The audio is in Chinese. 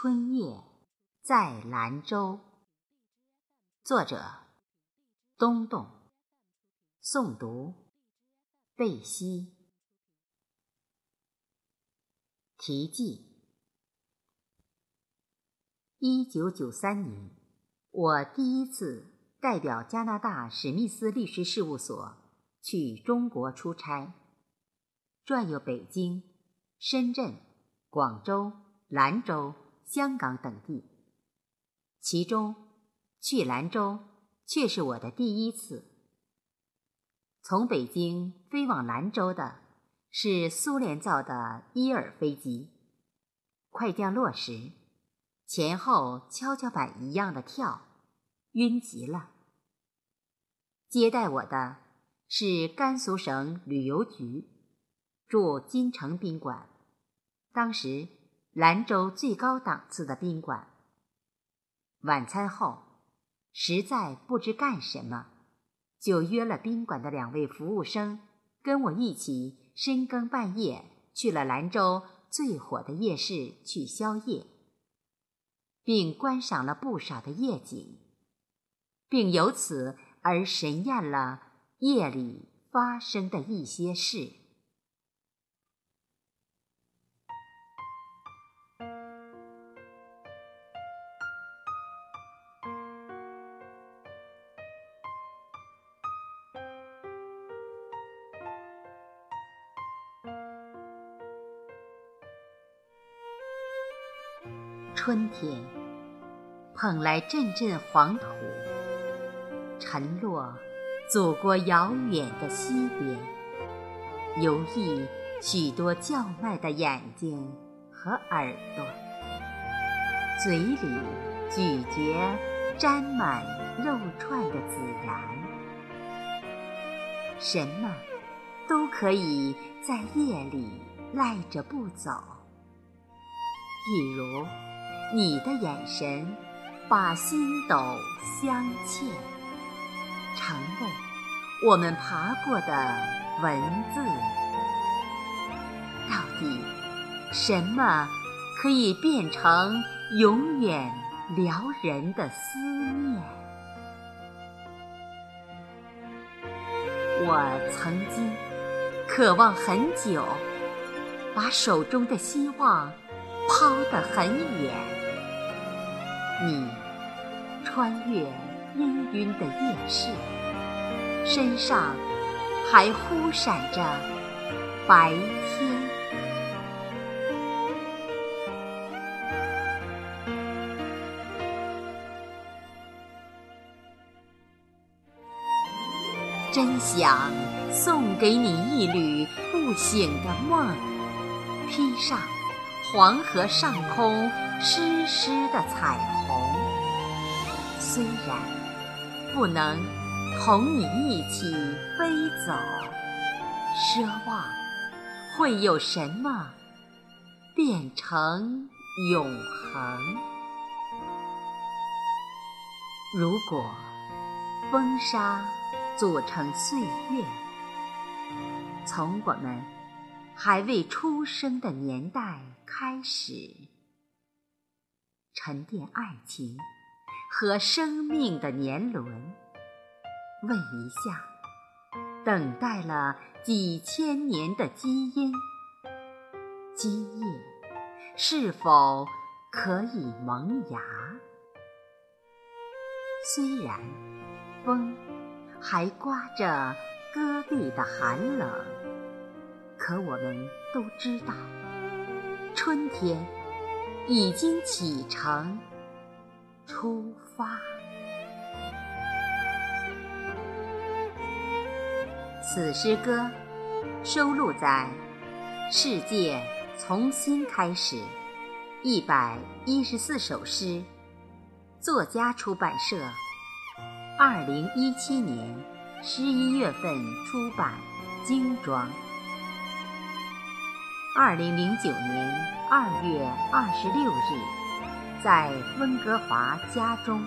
春夜在兰州。作者：东东。诵读：贝西。题记：一九九三年，我第一次代表加拿大史密斯律师事务所去中国出差，转悠北京、深圳、广州、兰州。香港等地，其中去兰州却是我的第一次。从北京飞往兰州的是苏联造的伊尔飞机，快降落时，前后跷跷板一样的跳，晕极了。接待我的是甘肃省旅游局，住金城宾馆，当时。兰州最高档次的宾馆。晚餐后，实在不知干什么，就约了宾馆的两位服务生，跟我一起深更半夜去了兰州最火的夜市去宵夜，并观赏了不少的夜景，并由此而神验了夜里发生的一些事。春天，捧来阵阵黄土，沉落祖国遥远的西边，游弋许多叫卖的眼睛和耳朵，嘴里咀嚼沾满肉串的孜然，什么都可以在夜里赖着不走，比如。你的眼神，把星斗镶嵌，成为我们爬过的文字。到底，什么可以变成永远撩人的思念？我曾经渴望很久，把手中的希望抛得很远。你穿越氤氲的夜市，身上还忽闪着白天。真想送给你一缕不醒的梦，披上黄河上空湿湿的彩虹。虽然不能同你一起飞走，奢望会有什么变成永恒。如果风沙组成岁月，从我们还未出生的年代开始，沉淀爱情。和生命的年轮，问一下，等待了几千年的基因，今夜是否可以萌芽？虽然风还刮着戈壁的寒冷，可我们都知道，春天已经启程。出发。此诗歌收录在《世界从新开始》一百一十四首诗，作家出版社，二零一七年十一月份出版，精装。二零零九年二月二十六日。在温哥华家中。